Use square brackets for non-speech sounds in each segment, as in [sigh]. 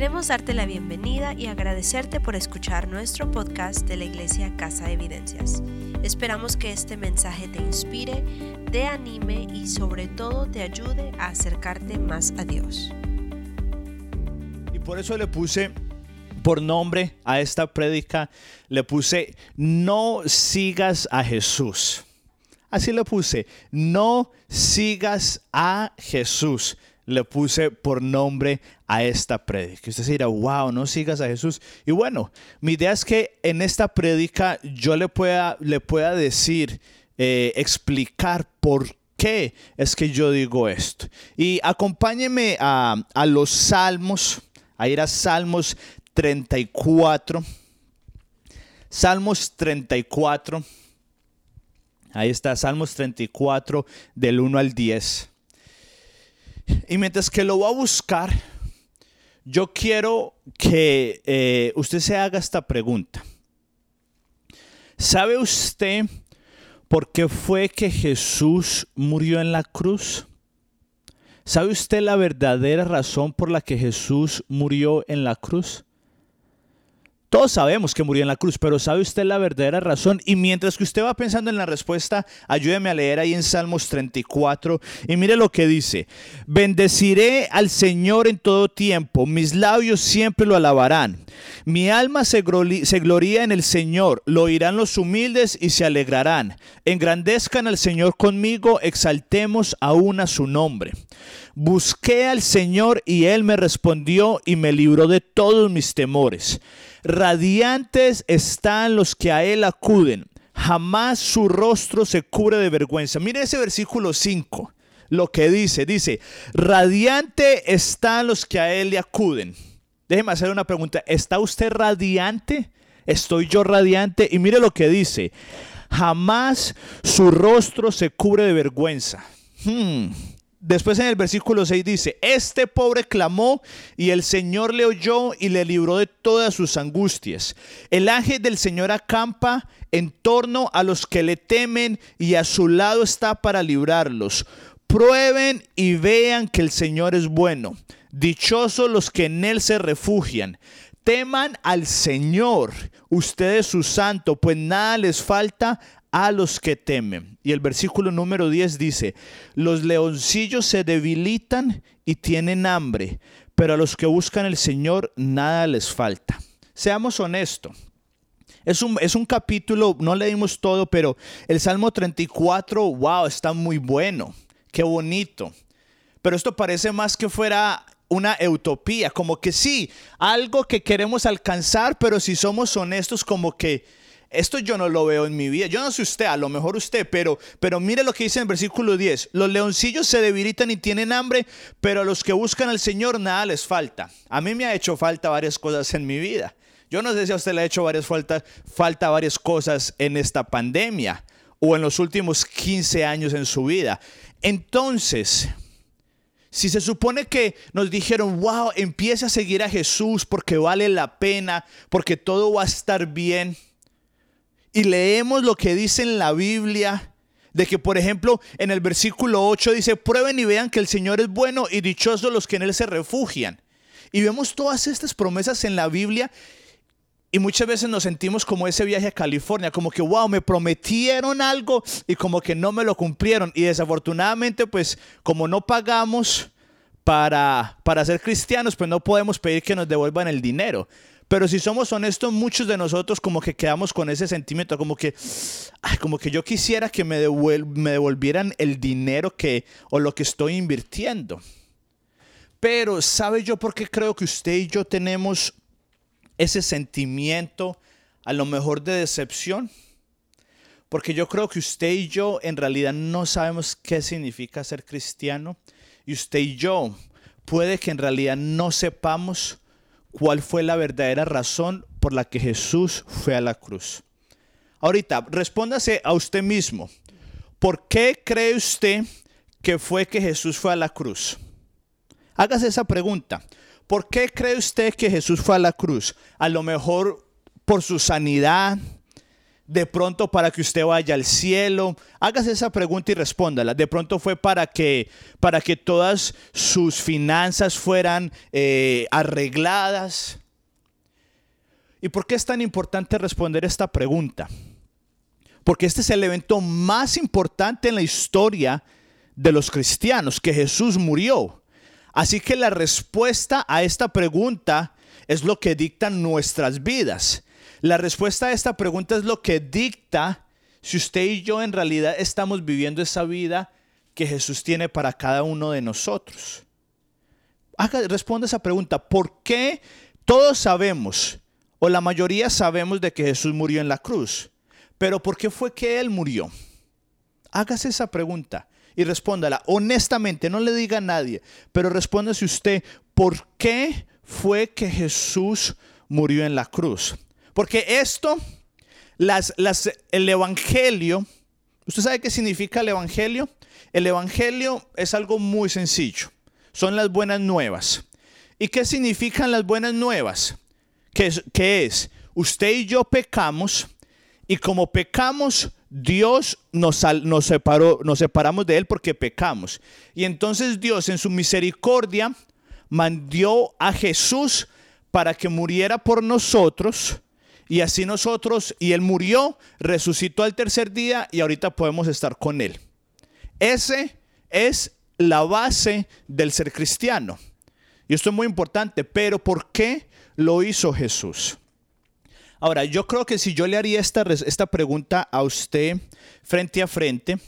Queremos darte la bienvenida y agradecerte por escuchar nuestro podcast de la Iglesia Casa de Evidencias. Esperamos que este mensaje te inspire, te anime y sobre todo te ayude a acercarte más a Dios. Y por eso le puse por nombre a esta prédica, le puse, no sigas a Jesús. Así le puse, no sigas a Jesús. Le puse por nombre a esta prédica. Usted se dirá, wow, no sigas a Jesús. Y bueno, mi idea es que en esta prédica yo le pueda, le pueda decir, eh, explicar por qué es que yo digo esto. Y acompáñeme a, a los salmos, a ir a Salmos 34. Salmos 34. Ahí está, Salmos 34 del 1 al 10. Y mientras que lo va a buscar, yo quiero que eh, usted se haga esta pregunta. ¿Sabe usted por qué fue que Jesús murió en la cruz? ¿Sabe usted la verdadera razón por la que Jesús murió en la cruz? Todos sabemos que murió en la cruz, pero ¿sabe usted la verdadera razón? Y mientras que usted va pensando en la respuesta, ayúdeme a leer ahí en Salmos 34 y mire lo que dice. Bendeciré al Señor en todo tiempo, mis labios siempre lo alabarán. Mi alma se, gloría en el Señor, lo oirán los humildes y se alegrarán. Engrandezcan al Señor conmigo, exaltemos aún a su nombre. Busqué al Señor y Él me respondió y me libró de todos mis temores. Radiantes están los que a Él acuden. Jamás su rostro se cubre de vergüenza. Mire ese versículo 5, lo que dice. Dice, radiante están los que a Él le acuden. Déjeme hacer una pregunta. ¿Está usted radiante? ¿Estoy yo radiante? Y mire lo que dice. Jamás su rostro se cubre de vergüenza. Hmm. Después en el versículo 6 dice, este pobre clamó y el Señor le oyó y le libró de todas sus angustias. El ángel del Señor acampa en torno a los que le temen y a su lado está para librarlos. Prueben y vean que el Señor es bueno. Dichosos los que en Él se refugian. Teman al Señor, ustedes su santo, pues nada les falta a los que temen. Y el versículo número 10 dice, los leoncillos se debilitan y tienen hambre, pero a los que buscan el Señor nada les falta. Seamos honestos. Es un, es un capítulo, no leímos todo, pero el Salmo 34, wow, está muy bueno. Qué bonito. Pero esto parece más que fuera una utopía, como que sí, algo que queremos alcanzar, pero si somos honestos, como que esto yo no lo veo en mi vida. Yo no sé usted, a lo mejor usted, pero, pero mire lo que dice en el versículo 10. Los leoncillos se debilitan y tienen hambre, pero a los que buscan al Señor nada les falta. A mí me ha hecho falta varias cosas en mi vida. Yo no sé si a usted le ha hecho varias falta, falta varias cosas en esta pandemia o en los últimos 15 años en su vida. Entonces, si se supone que nos dijeron, wow, empiece a seguir a Jesús porque vale la pena, porque todo va a estar bien y leemos lo que dice en la Biblia, de que por ejemplo en el versículo 8 dice, prueben y vean que el Señor es bueno y dichosos los que en Él se refugian. Y vemos todas estas promesas en la Biblia y muchas veces nos sentimos como ese viaje a California, como que, wow, me prometieron algo y como que no me lo cumplieron. Y desafortunadamente, pues como no pagamos para, para ser cristianos, pues no podemos pedir que nos devuelvan el dinero. Pero si somos honestos, muchos de nosotros como que quedamos con ese sentimiento, como que, como que yo quisiera que me, me devolvieran el dinero que, o lo que estoy invirtiendo. Pero, ¿sabe yo por qué creo que usted y yo tenemos ese sentimiento a lo mejor de decepción? Porque yo creo que usted y yo en realidad no sabemos qué significa ser cristiano. Y usted y yo puede que en realidad no sepamos cuál fue la verdadera razón por la que Jesús fue a la cruz. Ahorita, respóndase a usted mismo. ¿Por qué cree usted que fue que Jesús fue a la cruz? Hágase esa pregunta. ¿Por qué cree usted que Jesús fue a la cruz? A lo mejor por su sanidad de pronto para que usted vaya al cielo? Hágase esa pregunta y respóndala. De pronto fue para que, para que todas sus finanzas fueran eh, arregladas. ¿Y por qué es tan importante responder esta pregunta? Porque este es el evento más importante en la historia de los cristianos, que Jesús murió. Así que la respuesta a esta pregunta es lo que dictan nuestras vidas. La respuesta a esta pregunta es lo que dicta si usted y yo en realidad estamos viviendo esa vida que Jesús tiene para cada uno de nosotros. Haga, responda esa pregunta. ¿Por qué todos sabemos, o la mayoría sabemos de que Jesús murió en la cruz? Pero ¿por qué fue que Él murió? Hágase esa pregunta y respóndala honestamente, no le diga a nadie, pero respóndase usted, ¿por qué fue que Jesús murió en la cruz? Porque esto, las, las, el Evangelio, ¿usted sabe qué significa el Evangelio? El Evangelio es algo muy sencillo. Son las buenas nuevas. ¿Y qué significan las buenas nuevas? Qué es? Usted y yo pecamos y como pecamos, Dios nos, nos, separó, nos separamos de Él porque pecamos. Y entonces Dios en su misericordia mandó a Jesús para que muriera por nosotros y así nosotros, y Él murió, resucitó al tercer día y ahorita podemos estar con Él. Ese es la base del ser cristiano. Y esto es muy importante, pero ¿por qué lo hizo Jesús? Ahora, yo creo que si yo le haría esta, esta pregunta a usted frente a frente,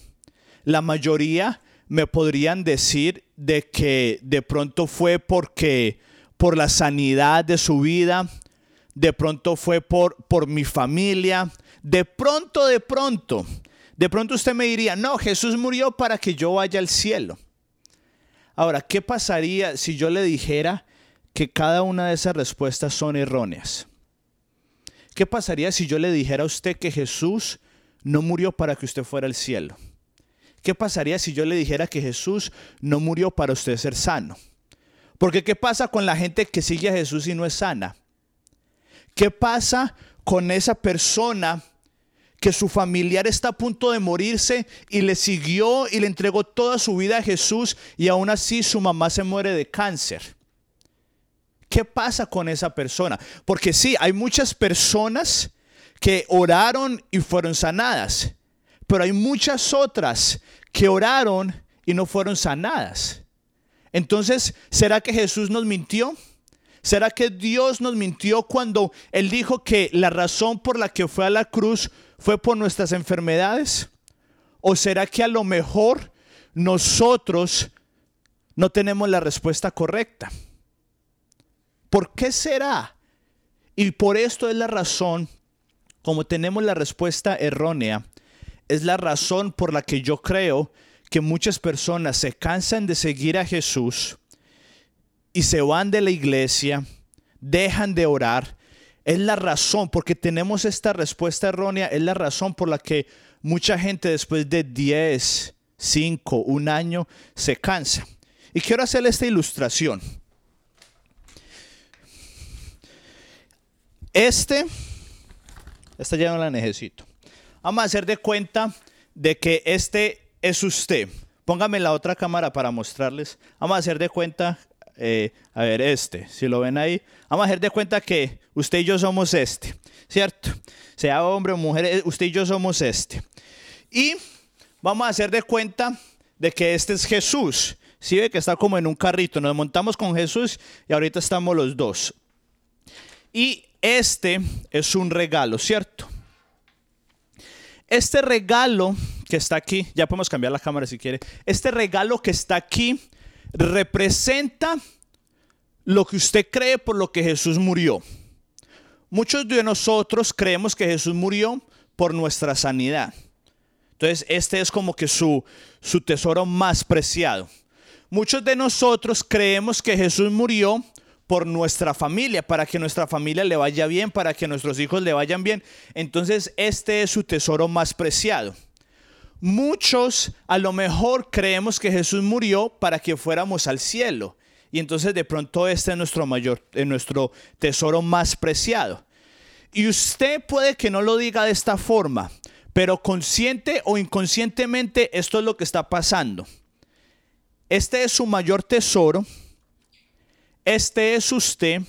la mayoría me podrían decir de que de pronto fue porque por la sanidad de su vida, de pronto fue por, por mi familia, de pronto, de pronto, de pronto usted me diría, no, Jesús murió para que yo vaya al cielo. Ahora, ¿qué pasaría si yo le dijera que cada una de esas respuestas son erróneas? ¿Qué pasaría si yo le dijera a usted que Jesús no murió para que usted fuera al cielo? ¿Qué pasaría si yo le dijera que Jesús no murió para usted ser sano? Porque ¿qué pasa con la gente que sigue a Jesús y no es sana? ¿Qué pasa con esa persona que su familiar está a punto de morirse y le siguió y le entregó toda su vida a Jesús y aún así su mamá se muere de cáncer? ¿Qué pasa con esa persona? Porque sí, hay muchas personas que oraron y fueron sanadas, pero hay muchas otras que oraron y no fueron sanadas. Entonces, ¿será que Jesús nos mintió? ¿Será que Dios nos mintió cuando Él dijo que la razón por la que fue a la cruz fue por nuestras enfermedades? ¿O será que a lo mejor nosotros no tenemos la respuesta correcta? ¿Por qué será? Y por esto es la razón, como tenemos la respuesta errónea, es la razón por la que yo creo que muchas personas se cansan de seguir a Jesús y se van de la iglesia, dejan de orar, es la razón, porque tenemos esta respuesta errónea, es la razón por la que mucha gente después de 10, 5, un año se cansa. Y quiero hacerle esta ilustración. Este, esta ya no la necesito. Vamos a hacer de cuenta de que este es usted. Póngame la otra cámara para mostrarles. Vamos a hacer de cuenta eh, a ver, este, si lo ven ahí, vamos a hacer de cuenta que usted y yo somos este, ¿cierto? Sea hombre o mujer, eh, usted y yo somos este. Y vamos a hacer de cuenta de que este es Jesús. Si ve que está como en un carrito, nos montamos con Jesús y ahorita estamos los dos. Y este es un regalo, ¿cierto? Este regalo que está aquí, ya podemos cambiar la cámara si quiere. Este regalo que está aquí representa lo que usted cree por lo que Jesús murió. Muchos de nosotros creemos que Jesús murió por nuestra sanidad. Entonces, este es como que su, su tesoro más preciado. Muchos de nosotros creemos que Jesús murió por nuestra familia, para que nuestra familia le vaya bien, para que nuestros hijos le vayan bien. Entonces, este es su tesoro más preciado. Muchos a lo mejor creemos que Jesús murió para que fuéramos al cielo. Y entonces de pronto este es nuestro mayor, nuestro tesoro más preciado. Y usted puede que no lo diga de esta forma, pero consciente o inconscientemente esto es lo que está pasando. Este es su mayor tesoro. Este es usted.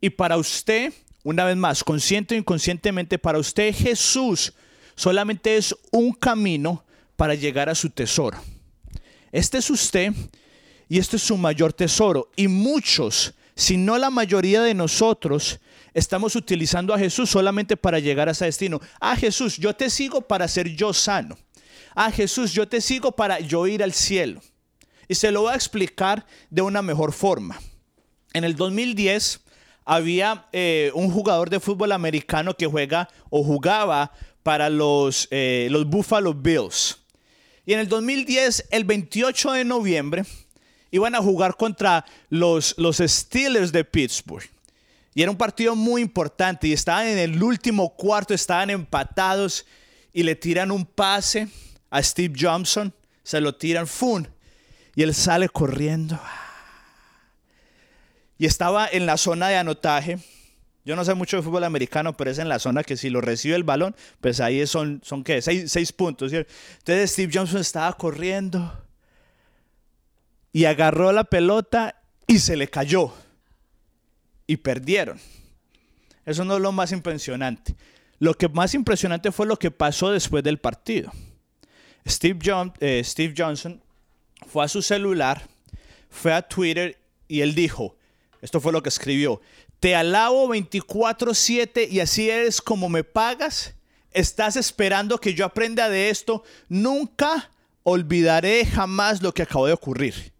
Y para usted, una vez más, consciente o inconscientemente, para usted Jesús solamente es un camino para llegar a su tesoro. Este es usted y este es su mayor tesoro. Y muchos, si no la mayoría de nosotros, estamos utilizando a Jesús solamente para llegar a ese destino. Ah, Jesús, yo te sigo para ser yo sano. Ah, Jesús, yo te sigo para yo ir al cielo. Y se lo voy a explicar de una mejor forma. En el 2010 había eh, un jugador de fútbol americano que juega o jugaba para los, eh, los Buffalo Bills. Y en el 2010, el 28 de noviembre, iban a jugar contra los, los Steelers de Pittsburgh. Y era un partido muy importante y estaban en el último cuarto, estaban empatados y le tiran un pase a Steve Johnson, se lo tiran, ¡fun! Y él sale corriendo. Y estaba en la zona de anotaje. Yo no sé mucho de fútbol americano, pero es en la zona que si lo recibe el balón, pues ahí son, son ¿qué? Seis, puntos. Entonces Steve Johnson estaba corriendo y agarró la pelota y se le cayó y perdieron. Eso no es lo más impresionante. Lo que más impresionante fue lo que pasó después del partido. Steve, eh, Steve Johnson fue a su celular, fue a Twitter y él dijo, esto fue lo que escribió, te alabo 24/7 y así eres como me pagas. Estás esperando que yo aprenda de esto. Nunca olvidaré jamás lo que acabó de ocurrir.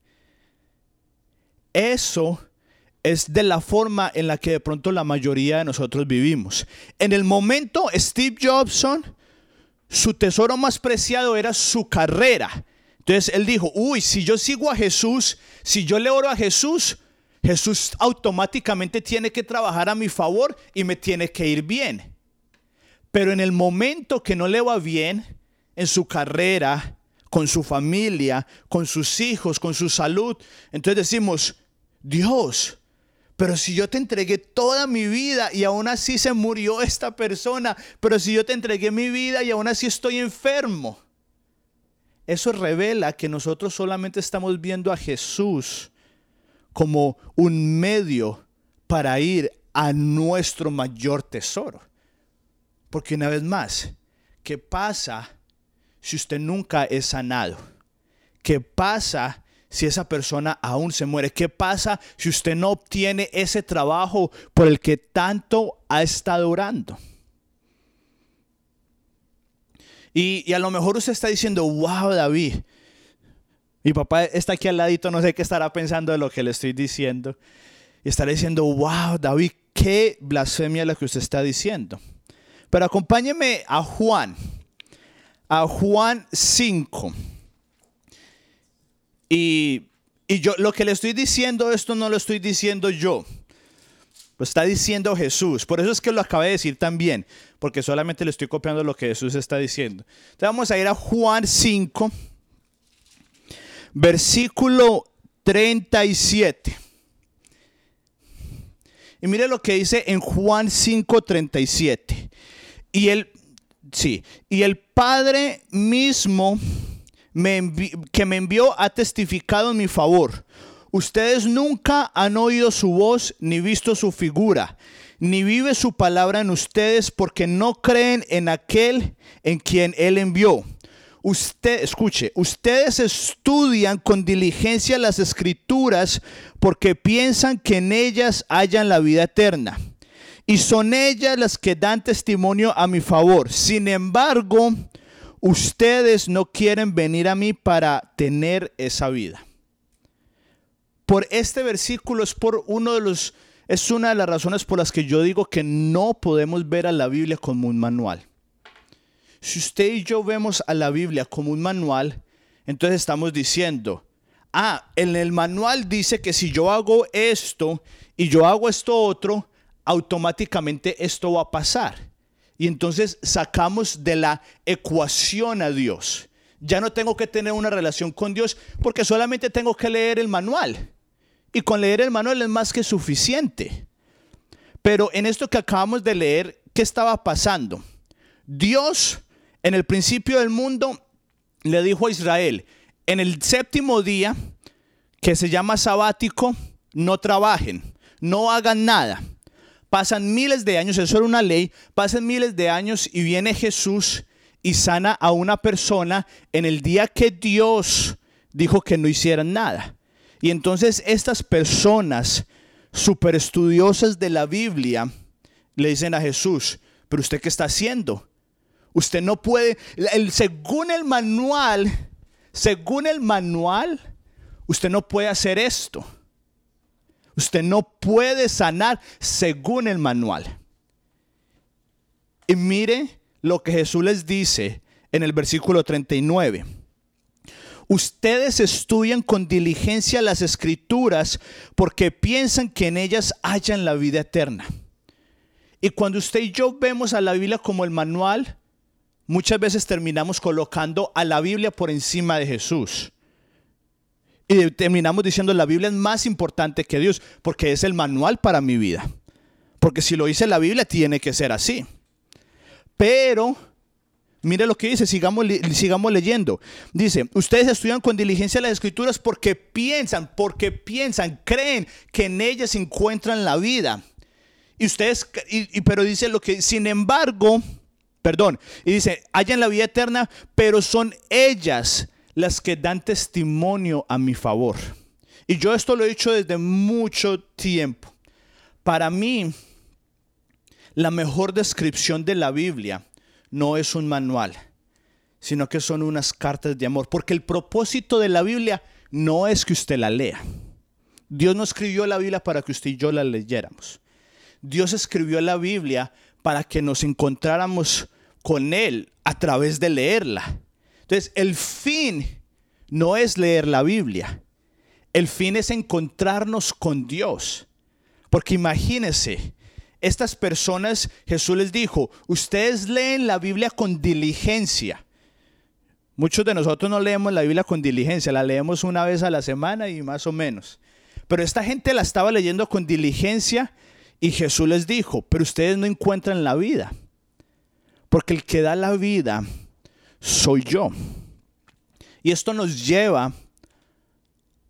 Eso es de la forma en la que de pronto la mayoría de nosotros vivimos. En el momento, Steve Jobson, su tesoro más preciado era su carrera. Entonces él dijo, uy, si yo sigo a Jesús, si yo le oro a Jesús, Jesús automáticamente tiene que trabajar a mi favor y me tiene que ir bien. Pero en el momento que no le va bien en su carrera, con su familia, con sus hijos, con su salud, entonces decimos, Dios, pero si yo te entregué toda mi vida y aún así se murió esta persona, pero si yo te entregué mi vida y aún así estoy enfermo. Eso revela que nosotros solamente estamos viendo a Jesús como un medio para ir a nuestro mayor tesoro. Porque una vez más, ¿qué pasa si usted nunca es sanado? ¿Qué pasa si esa persona aún se muere? ¿Qué pasa si usted no obtiene ese trabajo por el que tanto ha estado orando? Y, a lo mejor usted está diciendo, wow, David, mi papá está aquí al ladito, no sé qué estará pensando de lo que le estoy diciendo. Y estará diciendo, wow, David, qué blasfemia lo que usted está diciendo. Pero acompáñeme a Juan, a Juan 5. Y, yo lo que le estoy diciendo, esto no lo estoy diciendo yo. Lo está diciendo Jesús. Por eso es que lo acabé de decir también, porque solamente le estoy copiando lo que Jesús está diciendo. Entonces vamos a ir a Juan 5, versículo 37. Y mire lo que dice en Juan 5, 37. Y el, sí, y el Padre mismo que me envió ha testificado en mi favor. Ustedes nunca han oído su voz ni visto su figura, ni vive su palabra en ustedes porque no creen en aquel en quien Él envió. Usted, escuche, ustedes estudian con diligencia las escrituras porque piensan que en ellas hayan la vida eterna. Y son ellas las que dan testimonio a mi favor. Sin embargo, ustedes no quieren venir a mí para tener esa vida. Por este versículo es por uno de los es una de las razones por las que yo digo que no podemos ver a la Biblia como un manual. Si usted y yo vemos a la Biblia como un manual, entonces estamos diciendo, ah, en el manual dice que si yo hago esto y yo hago esto otro, automáticamente esto va a pasar. Y entonces sacamos de la ecuación a Dios. Ya no tengo que tener una relación con Dios porque solamente tengo que leer el manual. Y con leer el manual es más que suficiente. Pero en esto que acabamos de leer, ¿qué estaba pasando? Dios en el principio del mundo le dijo a Israel, en el séptimo día, que se llama sabático, no trabajen, no hagan nada. Pasan miles de años, eso era una ley, pasan miles de años y viene Jesús y sana a una persona en el día que Dios dijo que no hicieran nada. Y entonces estas personas super estudiosas de la Biblia le dicen a Jesús, pero usted qué está haciendo? Usted no puede, según el manual, según el manual, usted no puede hacer esto. Usted no puede sanar según el manual. Y mire lo que Jesús les dice en el versículo 39. Ustedes estudian con diligencia las escrituras porque piensan que en ellas hayan la vida eterna. Y cuando usted y yo vemos a la Biblia como el manual, muchas veces terminamos colocando a la Biblia por encima de Jesús. Y terminamos diciendo la Biblia es más importante que Dios porque es el manual para mi vida. Porque si lo dice la Biblia tiene que ser así. Pero mire lo que dice, sigamos, sigamos leyendo. Dice, ustedes estudian con diligencia las escrituras porque piensan, porque piensan, creen que en ellas encuentran la vida. Y ustedes, y, pero dice lo que, sin embargo, perdón, y dice, hayan la vida eterna, pero son ellas las que dan testimonio a mi favor. Y yo esto lo he dicho desde mucho tiempo. Para mí, la mejor descripción de la Biblia no es un manual, sino que son unas cartas de amor. Porque el propósito de la Biblia no es que usted la lea. Dios no escribió la Biblia para que usted y yo la leyéramos. Dios escribió la Biblia para que nos encontráramos con Él a través de leerla. Entonces, el fin no es leer la Biblia. El fin es encontrarnos con Dios. Porque imagínense, estas personas, Jesús les dijo, ustedes leen la Biblia con diligencia. Muchos de nosotros no leemos la Biblia con diligencia, la leemos una vez a la semana y más o menos. Pero esta gente la estaba leyendo con diligencia y Jesús les dijo, pero ustedes no encuentran la vida. Porque el que da la vida soy yo. Y esto nos lleva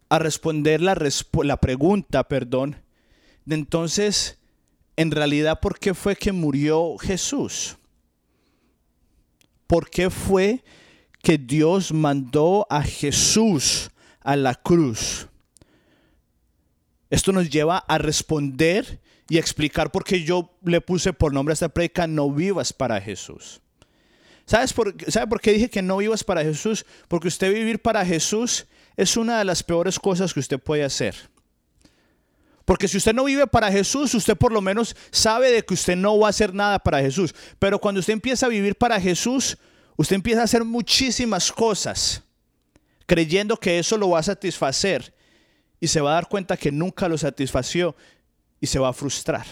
a responder la, la pregunta, perdón, de entonces, en realidad, ¿por qué fue que murió Jesús? ¿Por qué fue que Dios mandó a Jesús a la cruz? Esto nos lleva a responder y explicar por qué yo le puse por nombre a esta predica No vivas para Jesús. ¿Sabes por, ¿Sabe por qué dije que no vivas para Jesús? Porque usted vivir para Jesús es una de las peores cosas que usted puede hacer. Porque si usted no vive para Jesús, usted por lo menos sabe de que usted no va a hacer nada para Jesús. Pero cuando usted empieza a vivir para Jesús, usted empieza a hacer muchísimas cosas, creyendo que eso lo va a satisfacer. Y se va a dar cuenta que nunca lo satisfació y se va a frustrar.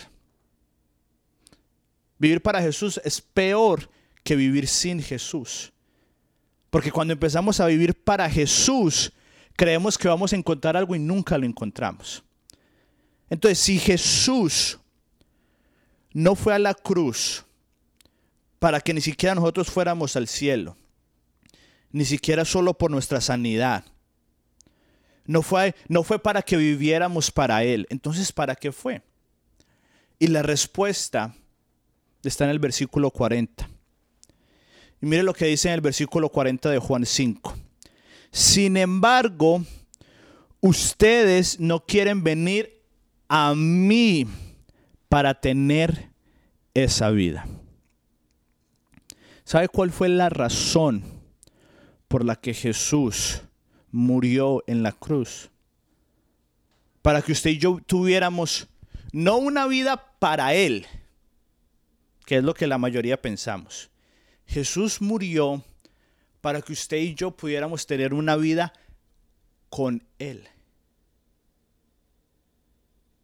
Vivir para Jesús es peor que vivir sin Jesús. Porque cuando empezamos a vivir para Jesús, creemos que vamos a encontrar algo y nunca lo encontramos. Entonces, si Jesús no fue a la cruz para que ni siquiera nosotros fuéramos al cielo, ni siquiera solo por nuestra sanidad, no fue, no fue para que viviéramos para Él. Entonces, ¿para qué fue? Y la respuesta está en el versículo 40. Y mire lo que dice en el versículo 40 de Juan 5. Sin embargo, ustedes no quieren venir a mí para tener esa vida. ¿Sabe cuál fue la razón por la que Jesús murió en la cruz. Para que usted y yo tuviéramos no una vida para Él, que es lo que la mayoría pensamos. Jesús murió para que usted y yo pudiéramos tener una vida con Él.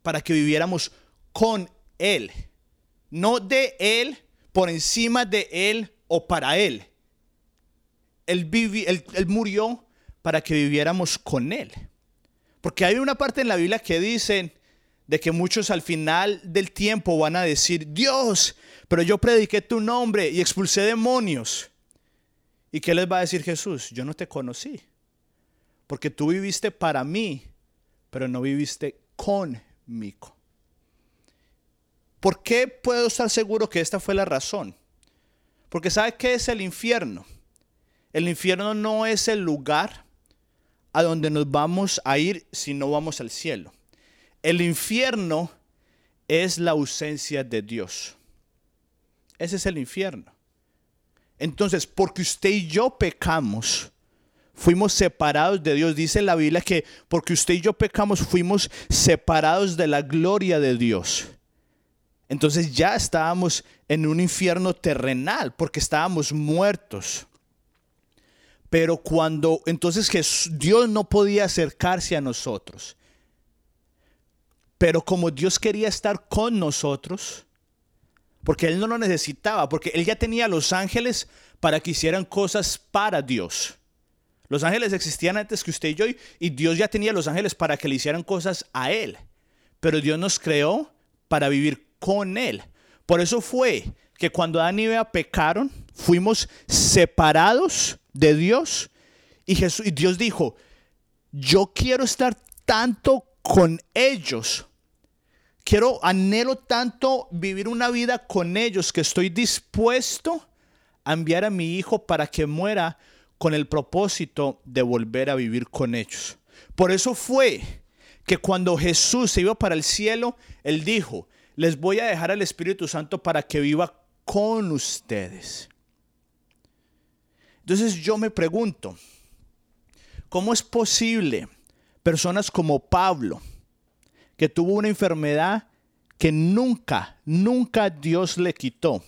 Para que viviéramos con Él. No de Él, por encima de Él o para Él. Él, él, él murió para que viviéramos con Él. Porque hay una parte en la Biblia que dice, de que muchos al final del tiempo van a decir, Dios, pero yo prediqué tu nombre y expulsé demonios. ¿Y qué les va a decir Jesús? Yo no te conocí, porque tú viviste para mí, pero no viviste conmigo. ¿Por qué puedo estar seguro que esta fue la razón? Porque ¿sabe qué es el infierno? El infierno no es el lugar a donde nos vamos a ir si no vamos al cielo. El infierno es la ausencia de Dios. Ese es el infierno. Entonces, porque usted y yo pecamos, fuimos separados de Dios. Dice la Biblia que porque usted y yo pecamos, fuimos separados de la gloria de Dios. Entonces ya estábamos en un infierno terrenal porque estábamos muertos. Pero cuando entonces Dios no podía acercarse a nosotros. Pero como Dios quería estar con nosotros, porque Él no lo necesitaba, porque Él ya tenía los ángeles para que hicieran cosas para Dios. Los ángeles existían antes que usted y yo, y Dios ya tenía los ángeles para que le hicieran cosas a Él. Pero Dios nos creó para vivir con Él. Por eso fue que cuando Adán y Eva pecaron, fuimos separados de Dios. Y, Jesús, y Dios dijo, yo quiero estar tanto con ellos. Quiero, anhelo tanto vivir una vida con ellos que estoy dispuesto a enviar a mi hijo para que muera con el propósito de volver a vivir con ellos. Por eso fue que cuando Jesús se iba para el cielo, Él dijo, les voy a dejar al Espíritu Santo para que viva con ustedes. Entonces yo me pregunto, ¿cómo es posible personas como Pablo, que tuvo una enfermedad que nunca, nunca Dios le quitó,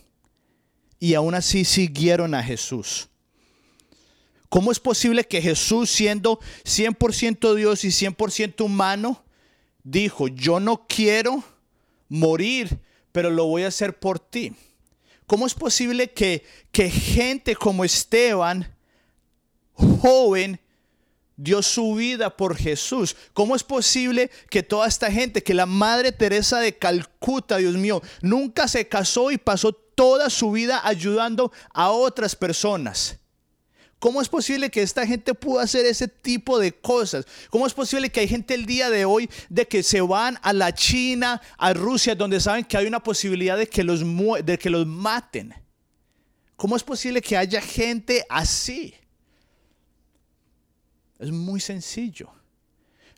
y aún así siguieron a Jesús? ¿Cómo es posible que Jesús, siendo 100% Dios y 100% humano, dijo, yo no quiero morir, pero lo voy a hacer por ti? ¿Cómo es posible que, que gente como Esteban, joven, dio su vida por Jesús. ¿Cómo es posible que toda esta gente, que la Madre Teresa de Calcuta, Dios mío, nunca se casó y pasó toda su vida ayudando a otras personas? ¿Cómo es posible que esta gente pueda hacer ese tipo de cosas? ¿Cómo es posible que hay gente el día de hoy de que se van a la China, a Rusia, donde saben que hay una posibilidad de que los, de que los maten? ¿Cómo es posible que haya gente así? Es muy sencillo.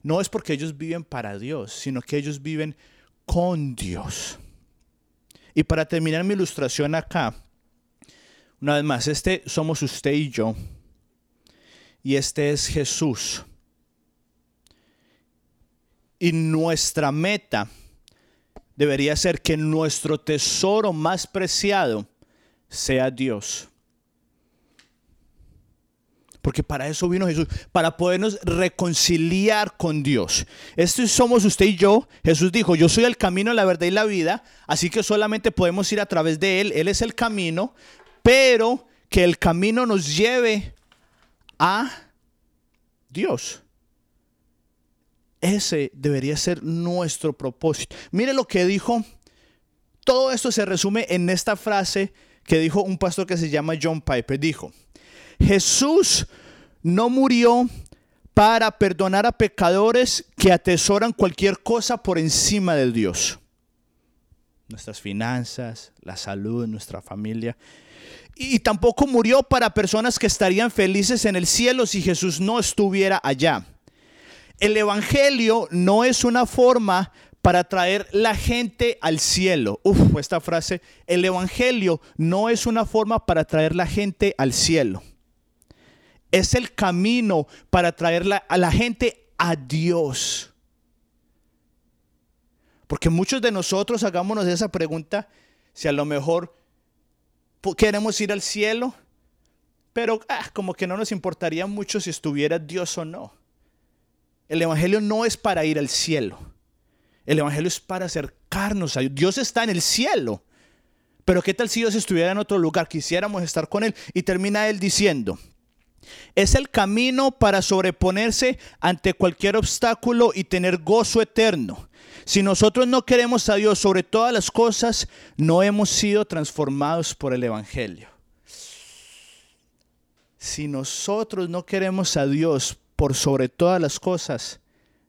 No es porque ellos viven para Dios, sino que ellos viven con Dios. Y para terminar mi ilustración acá, una vez más, este somos usted y yo. Y este es Jesús. Y nuestra meta debería ser que nuestro tesoro más preciado sea Dios. Porque para eso vino Jesús, para podernos reconciliar con Dios. Esto somos usted y yo. Jesús dijo, yo soy el camino, la verdad y la vida, así que solamente podemos ir a través de Él. Él es el camino, pero que el camino nos lleve a Dios. Ese debería ser nuestro propósito. Mire lo que dijo. Todo esto se resume en esta frase que dijo un pastor que se llama John Piper. Dijo, Jesús no murió para perdonar a pecadores que atesoran cualquier cosa por encima de Dios. Nuestras finanzas, la salud, nuestra familia. Y tampoco murió para personas que estarían felices en el cielo si Jesús no estuviera allá. El Evangelio no es una forma para traer la gente al cielo. Uf, esta frase, el Evangelio no es una forma para traer la gente al cielo. Es el camino para traer a la gente a Dios. Porque muchos de nosotros hagámonos esa pregunta, si a lo mejor queremos ir al cielo, pero ah, como que no nos importaría mucho si estuviera Dios o no. El Evangelio no es para ir al cielo. El Evangelio es para acercarnos a Dios. Dios está en el cielo. Pero ¿qué tal si Dios estuviera en otro lugar? Quisiéramos estar con Él. Y termina Él diciendo, Es el camino para sobreponerse ante cualquier obstáculo y tener gozo eterno. Si nosotros no queremos a Dios sobre todas las cosas, no hemos sido transformados por el Evangelio. Si nosotros no queremos a Dios por sobre todas las cosas,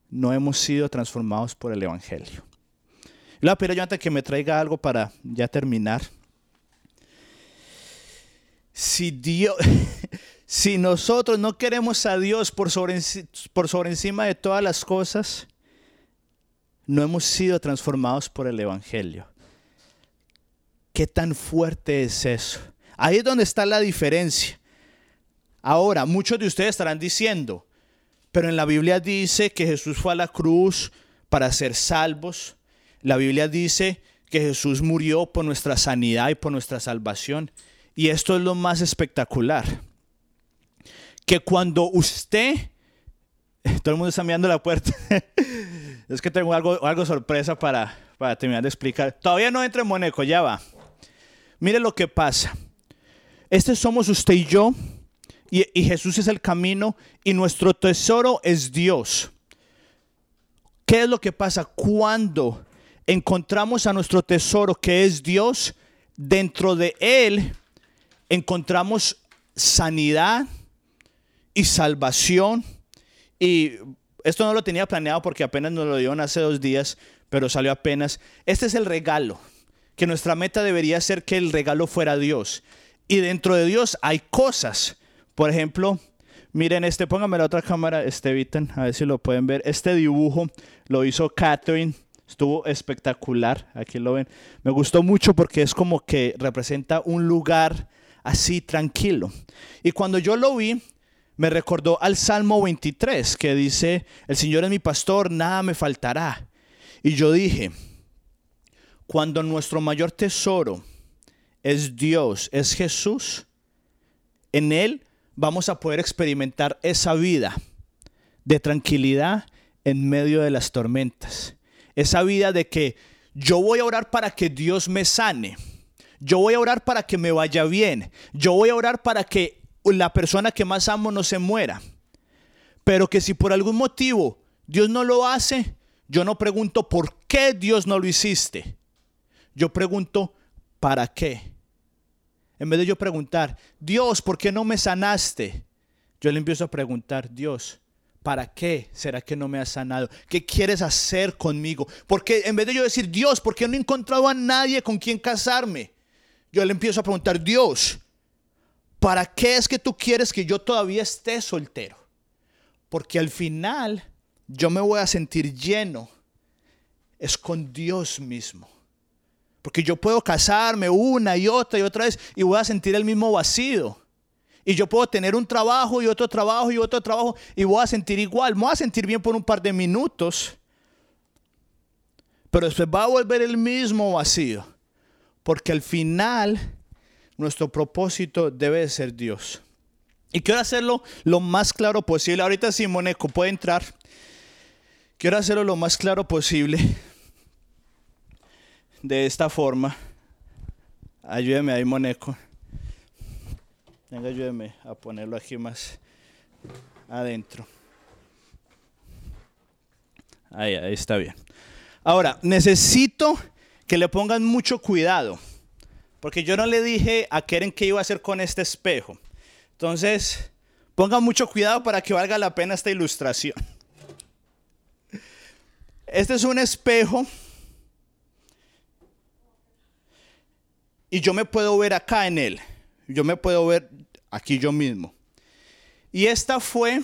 no hemos sido transformados por el Evangelio. Le voy que me traiga algo para ya terminar. Si Dios, [laughs] si nosotros no queremos a Dios por sobre, por sobre encima de todas las cosas, no hemos sido transformados por el Evangelio. ¿Qué tan fuerte es eso? Ahí es donde está la diferencia. Ahora, muchos de ustedes estarán diciendo, pero en la Biblia dice que Jesús fue a la cruz para ser salvos. La Biblia dice que Jesús murió por nuestra sanidad y por nuestra salvación. Y esto es lo más espectacular. Que cuando usted, [laughs] todo el mundo está mirando la puerta, [laughs] es que tengo algo, algo sorpresa para, para terminar de explicar. Todavía no entra en Moneco, ya va. Mire lo que pasa. Este somos usted y yo, y, y Jesús es el camino, y nuestro tesoro es Dios. ¿Qué es lo que pasa cuando encontramos a nuestro tesoro que es Dios? Dentro de Él encontramos sanidad y salvación. Y esto no lo tenía planeado porque apenas nos lo dieron hace dos días, pero salió apenas. Este es el regalo, que nuestra meta debería ser que el regalo fuera Dios. Y dentro de Dios hay cosas. Por ejemplo, miren este, póngame la otra cámara, este, a ver si lo pueden ver. Este dibujo lo hizo Catherine. Estuvo espectacular, aquí lo ven. Me gustó mucho porque es como que representa un lugar así tranquilo. Y cuando yo lo vi, me recordó al Salmo 23 que dice, el Señor es mi pastor, nada me faltará. Y yo dije, cuando nuestro mayor tesoro es Dios, es Jesús, en Él vamos a poder experimentar esa vida de tranquilidad en medio de las tormentas. Esa vida de que yo voy a orar para que Dios me sane. Yo voy a orar para que me vaya bien. Yo voy a orar para que la persona que más amo no se muera. Pero que si por algún motivo Dios no lo hace, yo no pregunto por qué Dios no lo hiciste. Yo pregunto, ¿para qué? En vez de yo preguntar, Dios, ¿por qué no me sanaste? Yo le empiezo a preguntar, Dios, ¿para qué será que no me has sanado? ¿Qué quieres hacer conmigo? Porque en vez de yo decir, Dios, ¿por qué no he encontrado a nadie con quien casarme? Yo le empiezo a preguntar, Dios, ¿para qué es que tú quieres que yo todavía esté soltero? Porque al final yo me voy a sentir lleno. Es con Dios mismo. Porque yo puedo casarme una y otra y otra vez y voy a sentir el mismo vacío. Y yo puedo tener un trabajo y otro trabajo y otro trabajo y voy a sentir igual. Me voy a sentir bien por un par de minutos. Pero después va a volver el mismo vacío. Porque al final nuestro propósito debe ser Dios. Y quiero hacerlo lo más claro posible. Ahorita sí, Moneco puede entrar. Quiero hacerlo lo más claro posible. De esta forma. Ayúdeme ahí, Moneco. Venga, ayúdeme a ponerlo aquí más adentro. Ahí, ahí está bien. Ahora, necesito que le pongan mucho cuidado. Porque yo no le dije a Keren qué iba a hacer con este espejo. Entonces, pongan mucho cuidado para que valga la pena esta ilustración. Este es un espejo. Y yo me puedo ver acá en él. Yo me puedo ver aquí yo mismo. Y esta fue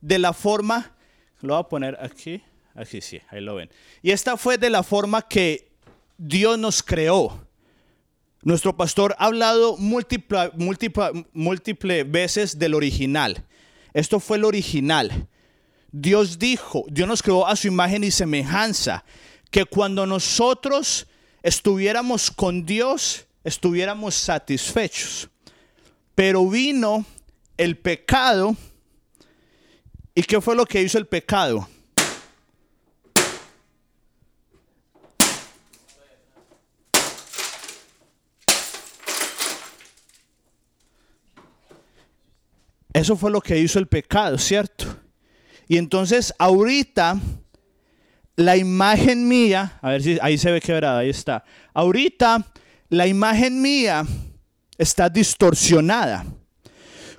de la forma, lo voy a poner aquí, aquí sí, ahí lo ven. Y esta fue de la forma que Dios nos creó. Nuestro pastor ha hablado múltiples veces del original. Esto fue el original. Dios dijo, Dios nos creó a su imagen y semejanza, que cuando nosotros estuviéramos con Dios, estuviéramos satisfechos. Pero vino el pecado. ¿Y qué fue lo que hizo el pecado? Eso fue lo que hizo el pecado, ¿cierto? Y entonces ahorita la imagen mía, a ver si ahí se ve quebrada, ahí está. Ahorita la imagen mía está distorsionada.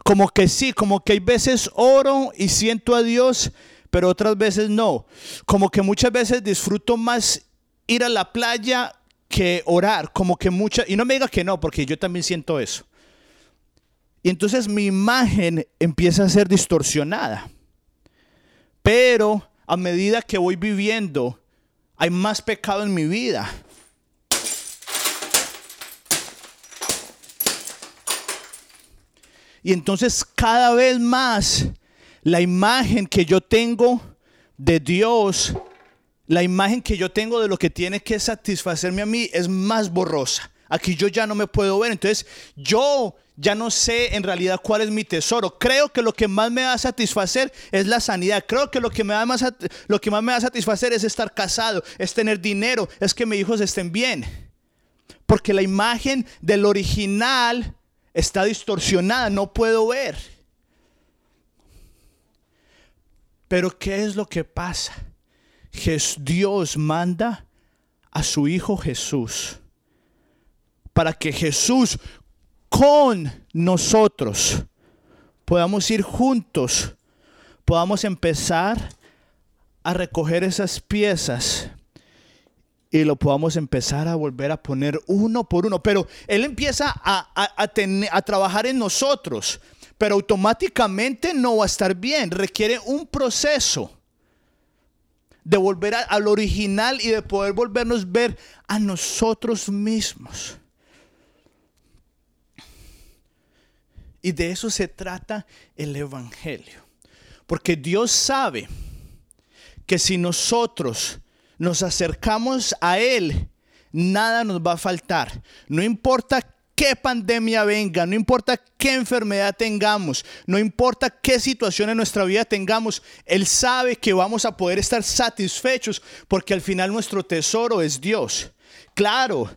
Como que sí, como que hay veces oro y siento a Dios, pero otras veces no. Como que muchas veces disfruto más ir a la playa que orar, como que muchas, y no me diga que no, porque yo también siento eso. Y entonces mi imagen empieza a ser distorsionada. Pero a medida que voy viviendo, hay más pecado en mi vida. Y entonces cada vez más la imagen que yo tengo de Dios, la imagen que yo tengo de lo que tiene que satisfacerme a mí es más borrosa. Aquí yo ya no me puedo ver. Entonces yo ya no sé en realidad cuál es mi tesoro. Creo que lo que más me va a satisfacer es la sanidad. Creo que lo que, me va más lo que más me va a satisfacer es estar casado, es tener dinero, es que mis hijos estén bien. Porque la imagen del original está distorsionada, no puedo ver. Pero ¿qué es lo que pasa? Dios manda a su Hijo Jesús para que Jesús con nosotros podamos ir juntos, podamos empezar a recoger esas piezas y lo podamos empezar a volver a poner uno por uno. Pero Él empieza a, a, trabajar en nosotros, pero automáticamente no va a estar bien. Requiere un proceso de volver al original y de poder volvernos ver a nosotros mismos. Y de eso se trata el Evangelio. Porque Dios sabe que si nosotros nos acercamos a Él, nada nos va a faltar. No importa qué pandemia venga, no importa qué enfermedad tengamos, no importa qué situación en nuestra vida tengamos, Él sabe que vamos a poder estar satisfechos porque al final nuestro tesoro es Dios. Claro,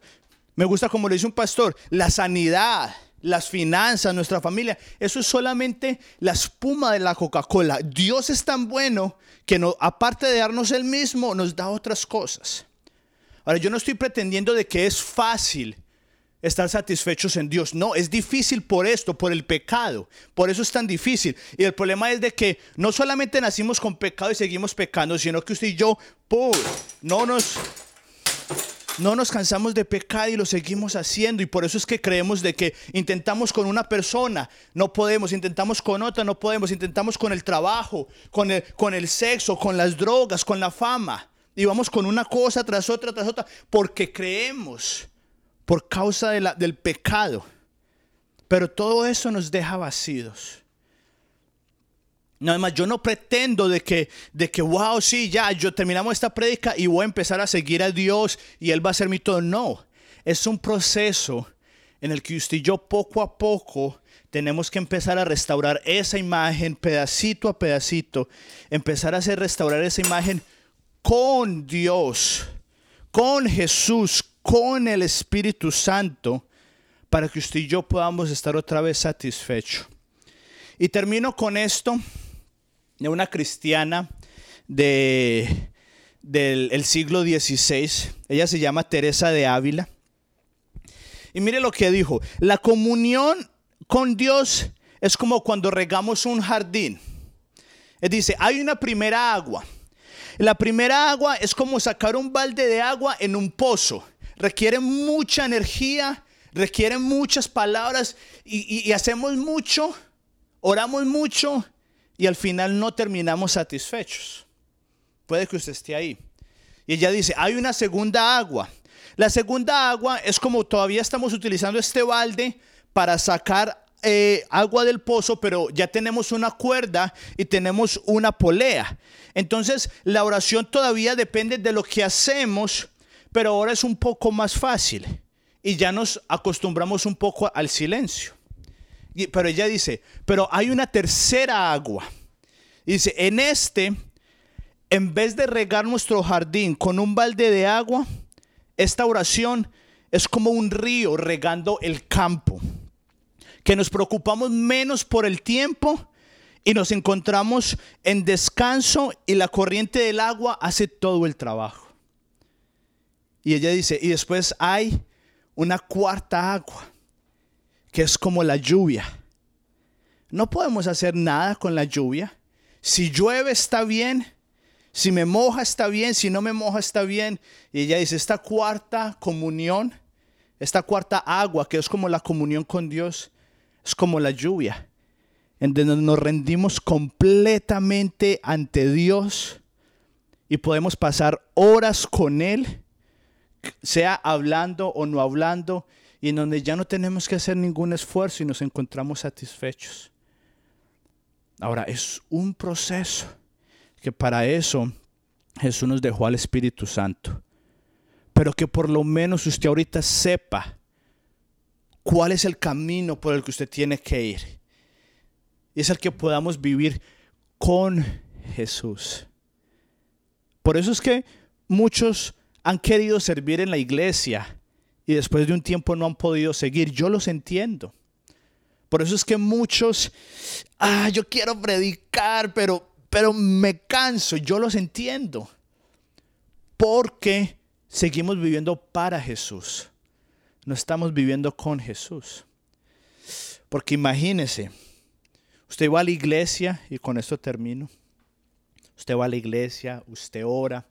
me gusta como le dice un pastor, la sanidad, las finanzas, nuestra familia, eso es solamente la espuma de la Coca-Cola. Dios es tan bueno que no, aparte de darnos el mismo, nos da otras cosas. Ahora, yo no estoy pretendiendo de que es fácil estar satisfechos en Dios. No, es difícil por esto, por el pecado. Por eso es tan difícil. Y el problema es de que no solamente nacimos con pecado y seguimos pecando, sino que usted y yo, no nos no nos cansamos de pecar y lo seguimos haciendo y por eso es que creemos de que intentamos con una persona, no podemos, intentamos con otra, no podemos, intentamos con el trabajo, con el, con el sexo, con las drogas, con la fama. Y vamos con una cosa tras otra, tras otra, porque creemos por causa del pecado. Pero todo eso nos deja vacíos. Nada más, yo no pretendo de que, de que, wow, sí, ya, yo terminamos esta prédica y voy a empezar a seguir a Dios y Él va a ser mi todo. No, es un proceso en el que usted y yo poco a poco tenemos que empezar a restaurar esa imagen pedacito a pedacito, empezar a hacer restaurar esa imagen con Dios, con Jesús, con el Espíritu Santo, para que usted y yo podamos estar otra vez satisfechos. Y termino con esto de una cristiana de, del siglo XVI. Ella se llama Teresa de Ávila. Y mire lo que dijo. La comunión con Dios es como cuando regamos un jardín. Dice, hay una primera agua. La primera agua es como sacar un balde de agua en un pozo. Requiere mucha energía, requiere muchas palabras y hacemos mucho, oramos mucho y al final no terminamos satisfechos. Puede que usted esté ahí. Y ella dice, hay una segunda agua. La segunda agua es como todavía estamos utilizando este balde para sacar eh, agua del pozo, pero ya tenemos una cuerda y tenemos una polea. Entonces la oración todavía depende de lo que hacemos, pero ahora es un poco más fácil y ya nos acostumbramos un poco al silencio pero ella dice, pero hay una tercera agua. dice, en este, en vez de regar nuestro jardín con un balde de agua, esta oración es como un río regando el campo. Que nos preocupamos menos por el tiempo, y nos encontramos en descanso y la corriente del agua hace todo el trabajo. Y ella dice, y después hay una cuarta agua, que es como la lluvia. No podemos hacer nada con la lluvia. Si llueve está bien, si me moja está bien, si no me moja está bien. Y ella dice, esta cuarta comunión, esta cuarta agua, que es como la comunión con Dios, es como la lluvia, en donde nos rendimos completamente ante Dios y podemos pasar horas con Él, sea hablando o no hablando, y en donde ya no tenemos que hacer ningún esfuerzo y nos encontramos satisfechos. Ahora, es un proceso que para eso Jesús nos dejó al Espíritu Santo. Pero que por lo menos usted ahorita sepa cuál es el camino por el que usted tiene que ir. Y es el que podamos vivir con Jesús. Por eso es que muchos han querido servir en la iglesia y después de un tiempo no han podido seguir. Yo los entiendo. Por eso es que muchos, ah, yo quiero predicar, pero, pero me canso. Yo los entiendo. Porque seguimos viviendo para Jesús. No estamos viviendo con Jesús. Porque imagínese, usted va a la iglesia, y con esto termino. Usted va a la iglesia, usted ora.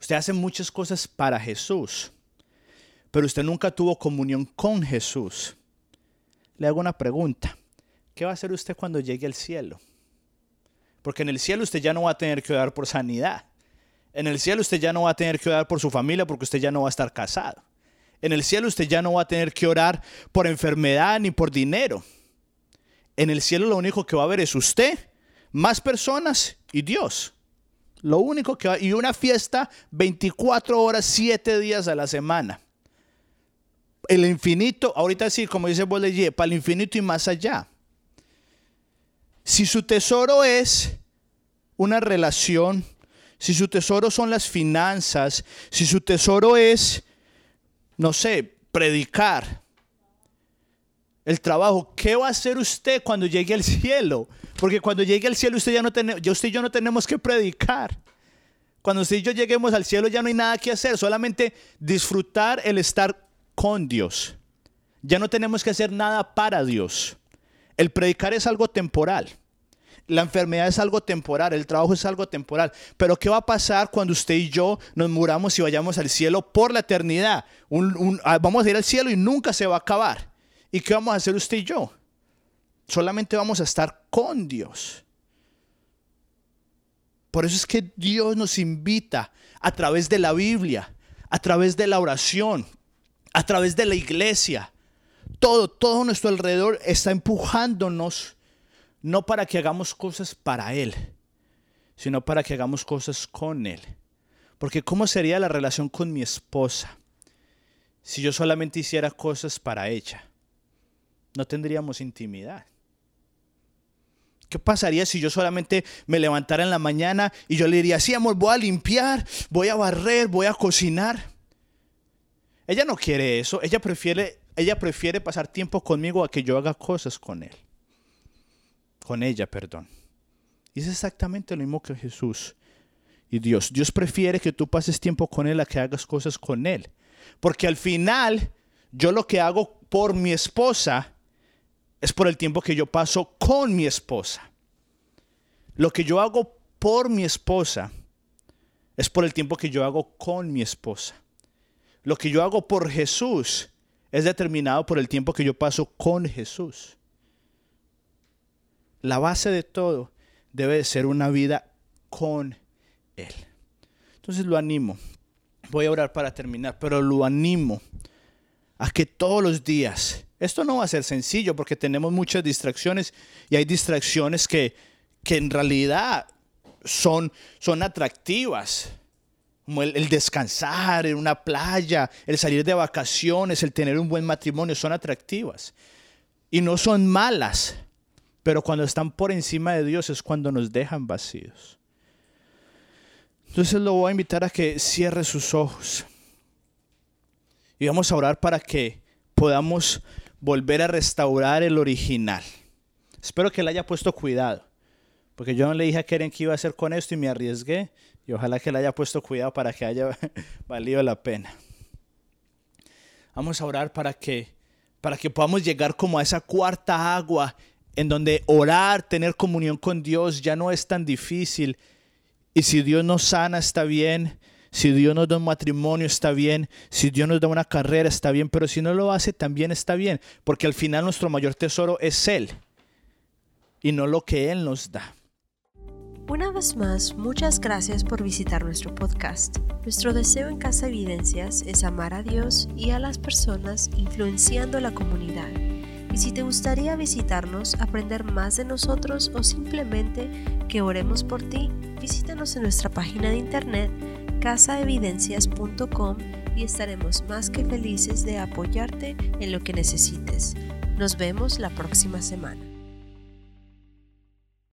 Usted hace muchas cosas para Jesús. Pero usted nunca tuvo comunión con Jesús le hago una pregunta. ¿Qué va a hacer usted cuando llegue al cielo? Porque en el cielo usted ya no va a tener que orar por sanidad. En el cielo usted ya no va a tener que orar por su familia porque usted ya no va a estar casado. En el cielo usted ya no va a tener que orar por enfermedad ni por dinero. En el cielo lo único que va a haber es usted, más personas y Dios. Lo único que va y una fiesta 24 horas, 7 días a la semana el infinito, ahorita sí, como dice Baudelaire, para el infinito y más allá. Si su tesoro es una relación, si su tesoro son las finanzas, si su tesoro es, no sé, predicar, el trabajo, ¿qué va a hacer usted cuando llegue al cielo? Porque cuando llegue al cielo usted ya no tiene, usted y yo no tenemos que predicar. Cuando usted y yo lleguemos al cielo ya no hay nada que hacer, solamente disfrutar el estar con Dios. Ya no tenemos que hacer nada para Dios. El predicar es algo temporal. La enfermedad es algo temporal, el trabajo es algo temporal. Pero ¿qué va a pasar cuando usted y yo nos muramos y vayamos al cielo por la eternidad? Ah, vamos a ir al cielo y nunca se va a acabar. ¿Y qué vamos a hacer usted y yo? Solamente vamos a estar con Dios. Por eso es que Dios nos invita a través de la Biblia, a través de la oración, a través de la iglesia. Todo, todo nuestro alrededor está empujándonos, no para que hagamos cosas para Él, sino para que hagamos cosas con Él. Porque ¿cómo sería la relación con mi esposa si yo solamente hiciera cosas para ella? No tendríamos intimidad. ¿Qué pasaría si yo solamente me levantara en la mañana y yo le diría, sí, amor, voy a limpiar, voy a barrer, voy a cocinar? Ella no quiere eso, ella prefiere, ella prefiere pasar tiempo conmigo a que yo haga cosas con él. Con ella, perdón. Y es exactamente lo mismo que Jesús y Dios. Dios prefiere que tú pases tiempo con Él a que hagas cosas con Él. Porque al final, yo lo que hago por mi esposa es por el tiempo que yo paso con mi esposa. Lo que yo hago por mi esposa es por el tiempo que yo hago con mi esposa. Lo que yo hago por Jesús es determinado por el tiempo que yo paso con Jesús. La base de todo debe de ser una vida con Él. Entonces lo animo. Voy a orar para terminar, pero lo animo a que todos los días, esto no va a ser sencillo porque tenemos muchas distracciones y hay distracciones que, que en realidad son, son atractivas como el, descansar en una playa, el salir de vacaciones, el tener un buen matrimonio, son atractivas. Y no son malas, pero cuando están por encima de Dios es cuando nos dejan vacíos. Entonces lo voy a invitar a que cierre sus ojos. Y vamos a orar para que podamos volver a restaurar el original. Espero que le haya puesto cuidado, porque yo no le dije a Keren que iba a hacer con esto y me arriesgué, y ojalá que le haya puesto cuidado para que haya [laughs] valido la pena. Vamos a orar para que, para que podamos llegar como a esa cuarta agua en donde orar, tener comunión con Dios ya no es tan difícil. Y si Dios nos sana, está bien. Si Dios nos da un matrimonio, está bien. Si Dios nos da una carrera, está bien. Pero si no lo hace, también está bien. Porque al final nuestro mayor tesoro es Él. Y no lo que Él nos da. Una vez más, muchas gracias por visitar nuestro podcast. Nuestro deseo en Casa Evidencias es amar a Dios y a las personas influenciando la comunidad. Y si te gustaría visitarnos, aprender más de nosotros o simplemente que oremos por ti, visítanos en nuestra página de internet casaevidencias.com y estaremos más que felices de apoyarte en lo que necesites. Nos vemos la próxima semana.